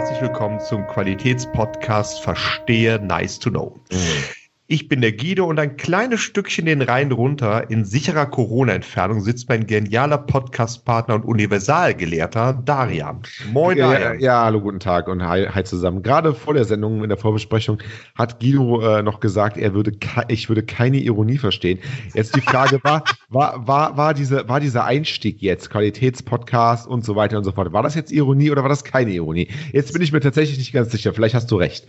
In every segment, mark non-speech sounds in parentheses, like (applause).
herzlich willkommen zum Qualitätspodcast Verstehe Nice to Know. Mhm. Ich bin der Guido und ein kleines Stückchen den Rhein runter in sicherer Corona-Entfernung sitzt mein genialer Podcast-Partner und Universalgelehrter Darian. Moin, ja, Darian. Ja, hallo, guten Tag und hi, hi, zusammen. Gerade vor der Sendung in der Vorbesprechung hat Guido äh, noch gesagt, er würde ich würde keine Ironie verstehen. Jetzt die Frage (laughs) war, war, war, war, diese, war dieser Einstieg jetzt, Qualitätspodcast und so weiter und so fort, war das jetzt Ironie oder war das keine Ironie? Jetzt bin ich mir tatsächlich nicht ganz sicher. Vielleicht hast du recht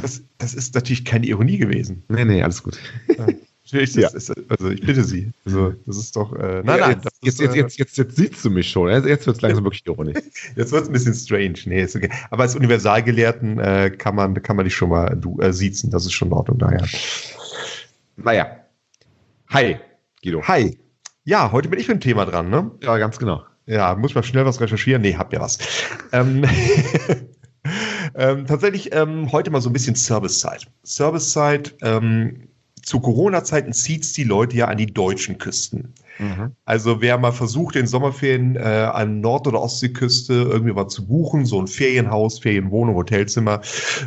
das, das ist natürlich keine Ironie gewesen. Nee, nee, alles gut. Natürlich, ja. Ist, also ich bitte Sie. Also, das ist doch. Äh, nein, ja, nein. Jetzt, ist, jetzt, jetzt, jetzt, jetzt, siehst du mich schon. Jetzt wird es langsam wirklich ironisch. (laughs) Jetzt wird es ein bisschen strange. Nee, ist okay. Aber als Universalgelehrten äh, kann, man, kann man dich schon mal du, äh, siezen. Das ist schon in Ordnung daher. Naja. Hi, Guido. Hi. Ja, heute bin ich mit dem Thema dran, ne? Ja, ganz genau. Ja, muss man schnell was recherchieren? Nee, hab ja was. ähm, (laughs) ähm, tatsächlich ähm, heute mal so ein bisschen Servicezeit. Servicezeit, ähm, zu Corona-Zeiten zieht es die Leute ja an die deutschen Küsten. Mhm. Also wer mal versucht, in Sommerferien äh, an Nord- oder Ostseeküste irgendwie mal zu buchen, so ein Ferienhaus, Ferienwohnung, Hotelzimmer,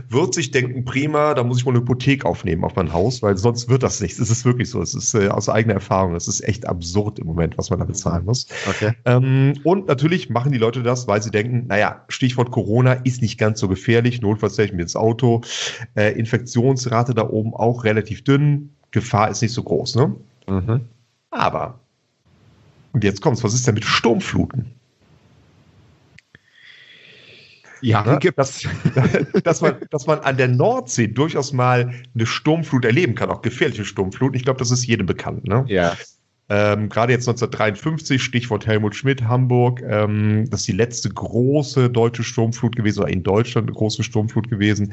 wird sich denken, prima, da muss ich wohl eine Hypothek aufnehmen auf mein Haus, weil sonst wird das nichts. Es ist wirklich so. Es ist äh, aus eigener Erfahrung. Es ist echt absurd im Moment, was man da bezahlen muss. Okay. Ähm, und natürlich machen die Leute das, weil sie denken, naja, Stichwort Corona ist nicht ganz so gefährlich. Notfalls stelle ich mir ins Auto. Äh, Infektionsrate da oben auch relativ dünn. Gefahr ist nicht so groß, ne? Mhm. Aber und jetzt kommt's, was ist denn mit Sturmfluten? Ja, ne? dass, (laughs) dass, man, dass man an der Nordsee durchaus mal eine Sturmflut erleben kann, auch gefährliche Sturmfluten. Ich glaube, das ist jedem bekannt. Ne? Ja. Ähm, Gerade jetzt 1953, Stichwort Helmut Schmidt, Hamburg, ähm, das ist die letzte große deutsche Sturmflut gewesen, oder in Deutschland eine große Sturmflut gewesen.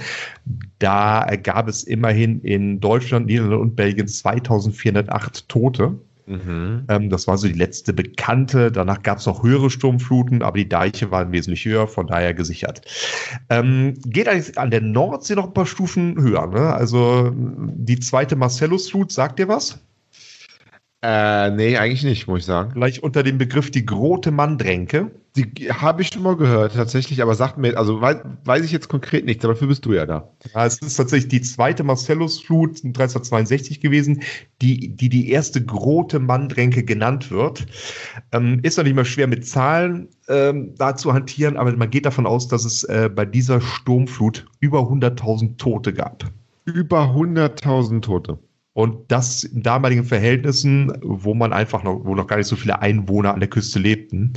Da gab es immerhin in Deutschland, Niederlande und Belgien 2408 Tote. Mhm. Ähm, das war so die letzte bekannte. Danach gab es noch höhere Sturmfluten, aber die Deiche waren wesentlich höher, von daher gesichert. Ähm, geht eigentlich an der Nordsee noch ein paar Stufen höher. Ne? Also die zweite Marcellus-Flut, sagt ihr was? Äh, nee, eigentlich nicht, muss ich sagen. Vielleicht unter dem Begriff die Grote Mandränke. Die habe ich schon mal gehört, tatsächlich, aber sagt mir, also weiß, weiß ich jetzt konkret nichts, aber dafür bist du ja da. Ja, es ist tatsächlich die zweite Marcellus-Flut 1362 gewesen, die, die die erste Grote Mandränke genannt wird. Ähm, ist noch nicht mal schwer mit Zahlen ähm, da zu hantieren, aber man geht davon aus, dass es äh, bei dieser Sturmflut über 100.000 Tote gab. Über 100.000 Tote. Und das in damaligen Verhältnissen, wo man einfach noch, wo noch gar nicht so viele Einwohner an der Küste lebten.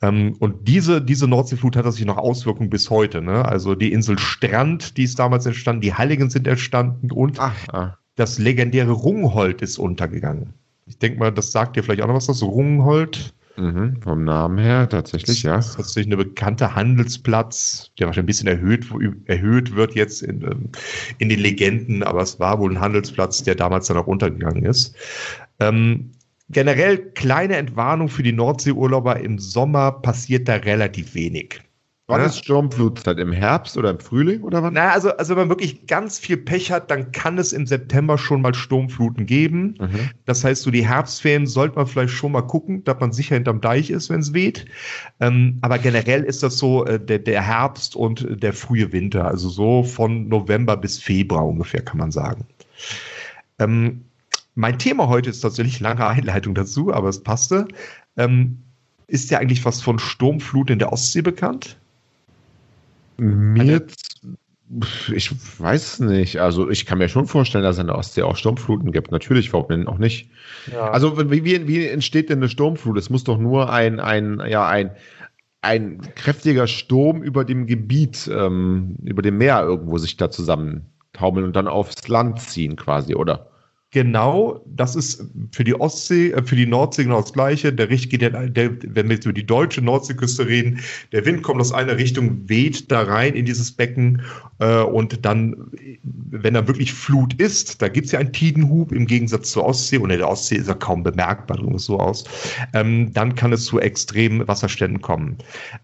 Ähm, und diese, diese Nordseeflut hat sich noch Auswirkungen bis heute. Ne? Also die Insel Strand, die ist damals entstanden, die Heiligen sind entstanden und ach, ach. das legendäre Rungholt ist untergegangen. Ich denke mal, das sagt dir vielleicht auch noch was, das Rungholt. Mhm, vom Namen her tatsächlich, ja. Das ist tatsächlich eine bekannte Handelsplatz, der wahrscheinlich ein bisschen erhöht, erhöht wird jetzt in, ähm, in den Legenden, aber es war wohl ein Handelsplatz, der damals dann auch untergegangen ist. Ähm, generell kleine Entwarnung für die Nordseeurlauber im Sommer passiert da relativ wenig. Wann ja? ist Sturmflutzeit? Im Herbst oder im Frühling oder wann? Naja, also, also wenn man wirklich ganz viel Pech hat, dann kann es im September schon mal Sturmfluten geben. Mhm. Das heißt, so die Herbstferien sollte man vielleicht schon mal gucken, dass man sicher hinterm Deich ist, wenn es weht. Ähm, aber generell ist das so äh, der, der Herbst und der frühe Winter. Also so von November bis Februar ungefähr, kann man sagen. Ähm, mein Thema heute ist tatsächlich lange Einleitung dazu, aber es passte. Ähm, ist ja eigentlich was von Sturmflut in der Ostsee bekannt? Mir, ich weiß nicht. Also ich kann mir schon vorstellen, dass es in der Ostsee auch Sturmfluten gibt. Natürlich, warum denn auch nicht? Ja. Also wie, wie, entsteht denn eine Sturmflut? Es muss doch nur ein, ein, ja, ein, ein kräftiger Sturm über dem Gebiet, ähm, über dem Meer irgendwo sich da zusammentaumeln und dann aufs Land ziehen quasi, oder? Genau, das ist für die Ostsee, äh, für die Nordsee genau das Gleiche. Der Richt geht, der, der, wenn wir jetzt über die deutsche Nordseeküste reden, der Wind kommt aus einer Richtung, weht da rein in dieses Becken äh, und dann, wenn da wirklich Flut ist, da gibt's ja einen Tidenhub im Gegensatz zur Ostsee und in der Ostsee ist er kaum bemerkbar, drücken es so aus, ähm, dann kann es zu extremen Wasserständen kommen.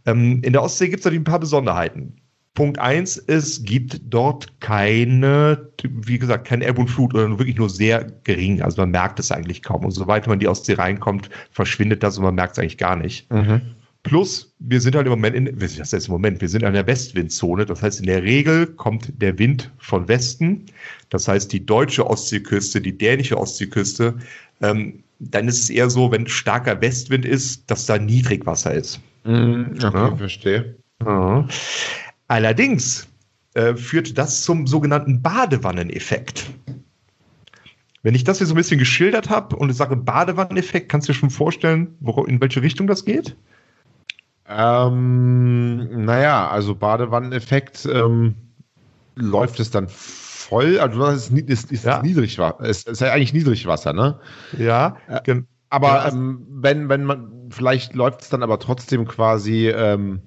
Ähm, in der Ostsee gibt's natürlich ein paar Besonderheiten. Punkt eins, es gibt dort keine, wie gesagt, kein Ebb und Flut oder wirklich nur sehr gering. Also man merkt es eigentlich kaum. Und sobald man die Ostsee reinkommt, verschwindet das und man merkt es eigentlich gar nicht. Mhm. Plus, wir sind halt im Moment in, das heißt im Moment, wir sind in der Westwindzone. Das heißt, in der Regel kommt der Wind von Westen. Das heißt, die deutsche Ostseeküste, die dänische Ostseeküste, ähm, dann ist es eher so, wenn starker Westwind ist, dass da Niedrigwasser ist. Mhm, okay, ja. verstehe. Ja. Allerdings äh, führt das zum sogenannten Badewanneneffekt. Wenn ich das hier so ein bisschen geschildert habe und ich sage Badewanneneffekt, kannst du dir schon vorstellen, wo, in welche Richtung das geht? Ähm, naja, also Badewanneneffekt ähm, läuft es dann voll, also das ist, ist, ist ja. Niedrigwasser, ist, ist ja eigentlich Niedrigwasser, ne? Ja. Äh, aber ja, also ähm, wenn, wenn man, vielleicht läuft es dann aber trotzdem quasi ähm,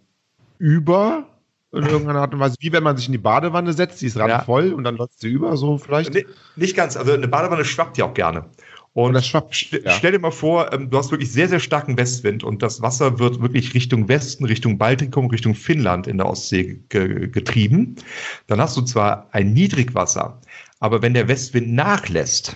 über in irgendeiner Art und Weise, wie wenn man sich in die Badewanne setzt, die ist randvoll ja. und dann läuft sie über, so vielleicht? Nee, nicht ganz, also eine Badewanne schwappt ja auch gerne. Und, und schwappt, st ja. stell dir mal vor, ähm, du hast wirklich sehr, sehr starken Westwind und das Wasser wird wirklich Richtung Westen, Richtung Baltikum, Richtung Finnland in der Ostsee ge getrieben. Dann hast du zwar ein Niedrigwasser, aber wenn der Westwind nachlässt,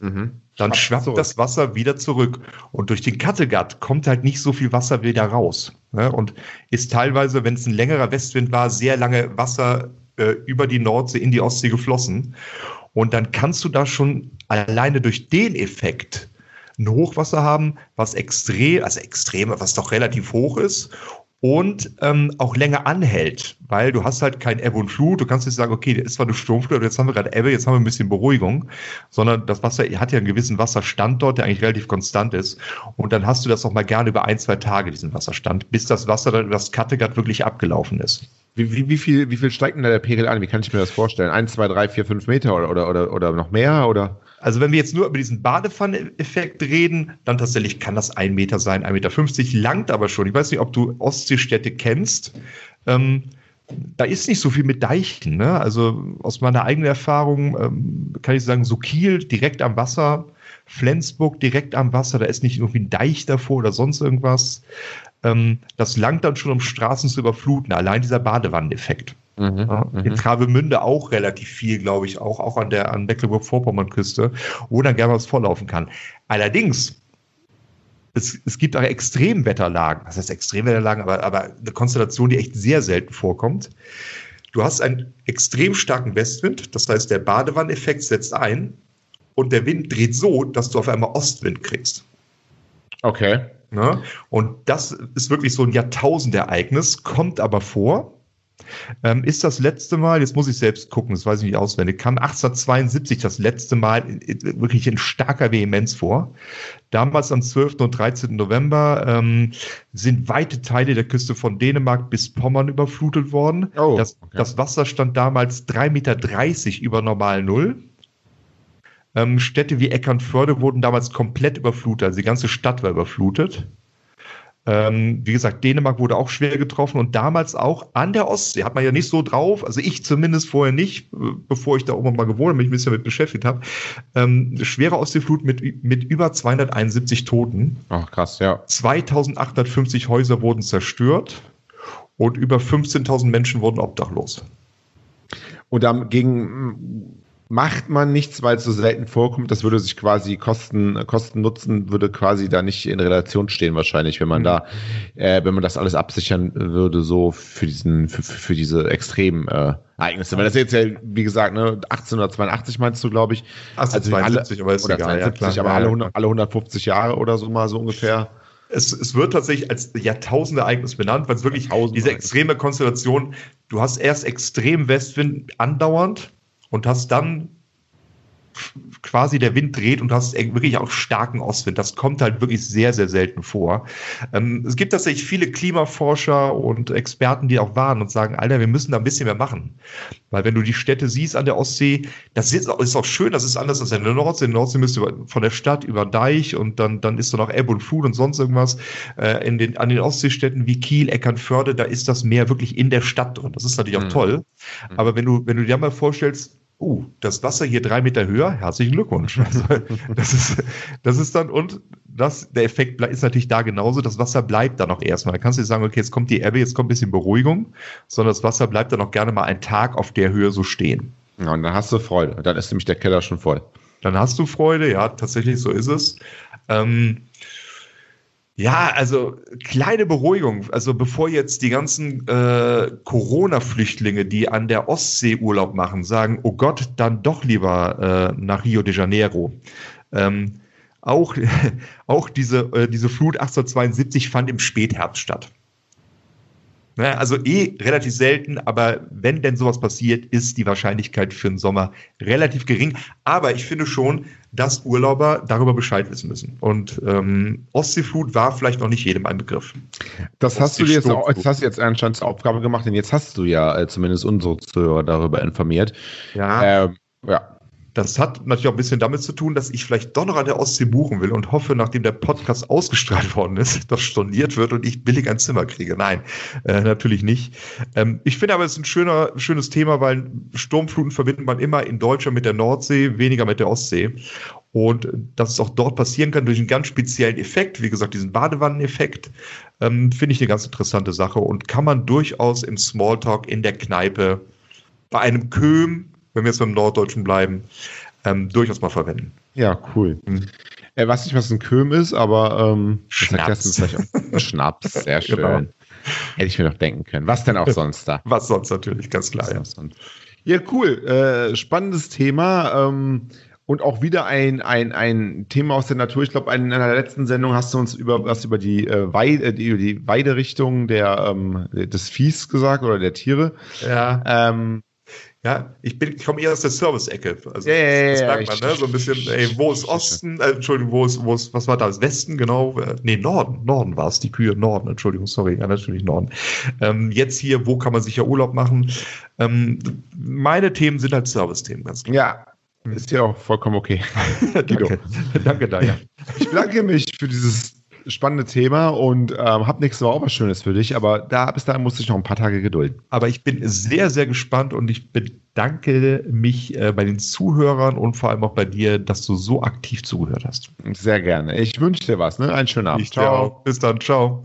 mhm. Dann schwappt zurück. das Wasser wieder zurück. Und durch den Kattegat kommt halt nicht so viel Wasser wieder raus. Ne? Und ist teilweise, wenn es ein längerer Westwind war, sehr lange Wasser äh, über die Nordsee in die Ostsee geflossen. Und dann kannst du da schon alleine durch den Effekt ein Hochwasser haben, was extrem, also extrem, was doch relativ hoch ist und ähm, auch länger anhält, weil du hast halt kein Ebbe und Flut. Du kannst nicht sagen, okay, das ist zwar eine Sturmflut, aber jetzt haben wir gerade Ebbe, jetzt haben wir ein bisschen Beruhigung, sondern das Wasser hat ja einen gewissen Wasserstand dort, der eigentlich relativ konstant ist. Und dann hast du das auch mal gerne über ein, zwei Tage, diesen Wasserstand, bis das Wasser dann über das Kattegat wirklich abgelaufen ist. Wie, wie, wie, viel, wie viel steigt denn da der Pegel an? Wie kann ich mir das vorstellen? Ein, zwei, drei, vier, fünf Meter oder, oder, oder, oder noch mehr? Oder? Also wenn wir jetzt nur über diesen Badepfanneffekt reden, dann tatsächlich kann das ein Meter sein, ein Meter, fünfzig, langt aber schon. Ich weiß nicht, ob du Ostseestädte kennst. Ähm, da ist nicht so viel mit Deichen. Ne? Also aus meiner eigenen Erfahrung ähm, kann ich sagen, so Kiel direkt am Wasser, Flensburg direkt am Wasser, da ist nicht irgendwie ein Deich davor oder sonst irgendwas ähm, das langt dann schon, um Straßen zu überfluten. Allein dieser Badewanneneffekt. Mhm, ja, mhm. in Travemünde auch relativ viel, glaube ich, auch, auch an der an Mecklenburg-Vorpommern-Küste, wo dann gerne was vorlaufen kann. Allerdings, es, es gibt auch Extremwetterlagen, das heißt Extremwetterlagen, aber, aber eine Konstellation, die echt sehr selten vorkommt. Du hast einen extrem starken Westwind, das heißt, der Badewanneffekt setzt ein und der Wind dreht so, dass du auf einmal Ostwind kriegst. Okay. Ne? Und das ist wirklich so ein Jahrtausendereignis, kommt aber vor. Ähm, ist das letzte Mal, jetzt muss ich selbst gucken, das weiß ich nicht auswendig, kam 1872 das letzte Mal wirklich in starker Vehemenz vor. Damals am 12. und 13. November ähm, sind weite Teile der Küste von Dänemark bis Pommern überflutet worden. Oh, das, okay. das Wasser stand damals 3,30 Meter über normal Null. Ähm, Städte wie Eckernförde wurden damals komplett überflutet, also die ganze Stadt war überflutet. Ähm, wie gesagt, Dänemark wurde auch schwer getroffen und damals auch an der Ostsee hat man ja nicht so drauf, also ich zumindest vorher nicht, bevor ich da oben mal gewohnt habe, mich ein bisschen damit beschäftigt habe. Ähm, schwere Ostseeflut mit, mit über 271 Toten. Ach krass, ja. 2850 Häuser wurden zerstört und über 15.000 Menschen wurden obdachlos. Und dagegen macht man nichts, weil es so selten vorkommt. Das würde sich quasi Kosten, Kosten nutzen, würde quasi da nicht in Relation stehen wahrscheinlich, wenn man mhm. da, äh, wenn man das alles absichern würde, so für diesen, für, für diese extremen äh, Ereignisse. Weil das jetzt ja, wie gesagt, ne, 1882 meinst du, glaube ich. 1872, also alle, aber ist oder egal, 72, ja, aber alle, 100, alle 150 Jahre oder so mal so ungefähr. Es, es, wird tatsächlich als Jahrtausendereignis benannt, weil es wirklich diese extreme Konstellation, du hast erst extrem Westwind andauernd, und hast dann quasi der Wind dreht und du hast wirklich auch starken Ostwind. Das kommt halt wirklich sehr, sehr selten vor. Ähm, es gibt tatsächlich viele Klimaforscher und Experten, die auch warnen und sagen, Alter, wir müssen da ein bisschen mehr machen. Weil wenn du die Städte siehst an der Ostsee, das ist auch, ist auch schön, das ist anders als in der Nordsee. In der Nordsee müsst du von der Stadt über Deich und dann, dann ist da noch Ebbe und Flut und sonst irgendwas. Äh, in den, an den Ostseestädten wie Kiel, Eckernförde, da ist das Meer wirklich in der Stadt drin. Das ist natürlich auch mhm. toll. Mhm. Aber wenn du, wenn du dir mal vorstellst, uh, das Wasser hier drei Meter höher, herzlichen Glückwunsch. Also, das, ist, das ist dann, und das, der Effekt ist natürlich da genauso, das Wasser bleibt dann auch erstmal. Da kannst du nicht sagen, okay, jetzt kommt die Ebbe, jetzt kommt ein bisschen Beruhigung, sondern das Wasser bleibt dann auch gerne mal einen Tag auf der Höhe so stehen. Ja, und dann hast du Freude. Dann ist nämlich der Keller schon voll. Dann hast du Freude, ja, tatsächlich, so ist es. Ähm, Ja, also kleine Beruhigung. Also bevor jetzt die ganzen äh, Corona-Flüchtlinge, die an der Ostsee Urlaub machen, sagen, oh Gott, dann doch lieber äh, nach Rio de Janeiro. Ähm, auch, (laughs) auch diese, äh, diese Flut 1872 fand im Spätherbst statt. Ne, also eh relativ selten, aber wenn denn sowas passiert, ist die Wahrscheinlichkeit für den Sommer relativ gering. Aber ich finde schon, dass Urlauber darüber Bescheid wissen müssen. Und ähm, Ostseeflut war vielleicht noch nicht jedem ein Begriff. Das hast du jetzt auch, das hast du jetzt anscheinend zur Aufgabe gemacht, denn jetzt hast du ja äh, zumindest unsere Zuhörer darüber informiert. Ja. Ähm, ja. Das hat natürlich auch ein bisschen damit zu tun, dass ich vielleicht doch noch an der Ostsee buchen will und hoffe, nachdem der Podcast ausgestrahlt worden ist, (laughs) dass storniert wird und ich billig ein Zimmer kriege. Nein, äh, natürlich nicht. Ähm, ich finde aber, es ist ein schöner, schönes Thema, weil Sturmfluten verbindet man immer in Deutschland mit der Nordsee, weniger mit der Ostsee. Und dass es auch dort passieren kann durch einen ganz speziellen Effekt, wie gesagt, diesen Badewanneneffekt, ähm, finde ich eine ganz interessante Sache und kann man durchaus im Smalltalk in der Kneipe bei einem Köhm wenn wir jetzt beim Norddeutschen bleiben, ähm, durchaus mal verwenden. Ja, cool. Mhm. Äh, weiß nicht, was ein Köhm ist, aber ähm, Schnaps. (laughs) Schnaps, sehr schön. Genau. Hätte ich mir noch denken können. Was denn auch sonst da? (laughs) Was sonst natürlich, ganz klar. Ja, ja cool. Äh, spannendes Thema. Ähm, und auch wieder ein, ein, ein Thema aus der Natur. Ich glaube, in einer letzten Sendung hast du uns über was über die, äh, Weide, äh, die, die Weiderichtung der, ähm, des Viehs gesagt oder der Tiere. Ja. Ähm, ja, ich bin, ich komme eher aus der Service-Ecke. Also ja, ja, das, das merkt man, ne? So ein bisschen, ey, wo ist Osten? Äh, Entschuldigung, wo ist, wo ist, was war das? Westen, genau? Äh, nee, Norden. Norden war es, die Kühe Norden, Entschuldigung, sorry, ja, natürlich Norden. Ähm, jetzt hier, wo kann man sicher Urlaub machen? Ähm, meine Themen sind halt Service-Themen, ganz klar. Ja, ist ja auch vollkommen okay. (laughs) Danke, Danke Daniel. Ich bedanke mich für dieses spannende Thema und ähm, habe nächste Woche auch was Schönes für dich, aber da bis dahin musste ich noch ein paar Tage gedulden. Aber ich bin sehr, sehr gespannt und ich bedanke mich äh, bei den Zuhörern und vor allem auch bei dir, dass du so aktiv zugehört hast. Sehr gerne. Ich wünsche dir was, ne? Einen schönen Abend. Ich ciao. Bis dann, ciao.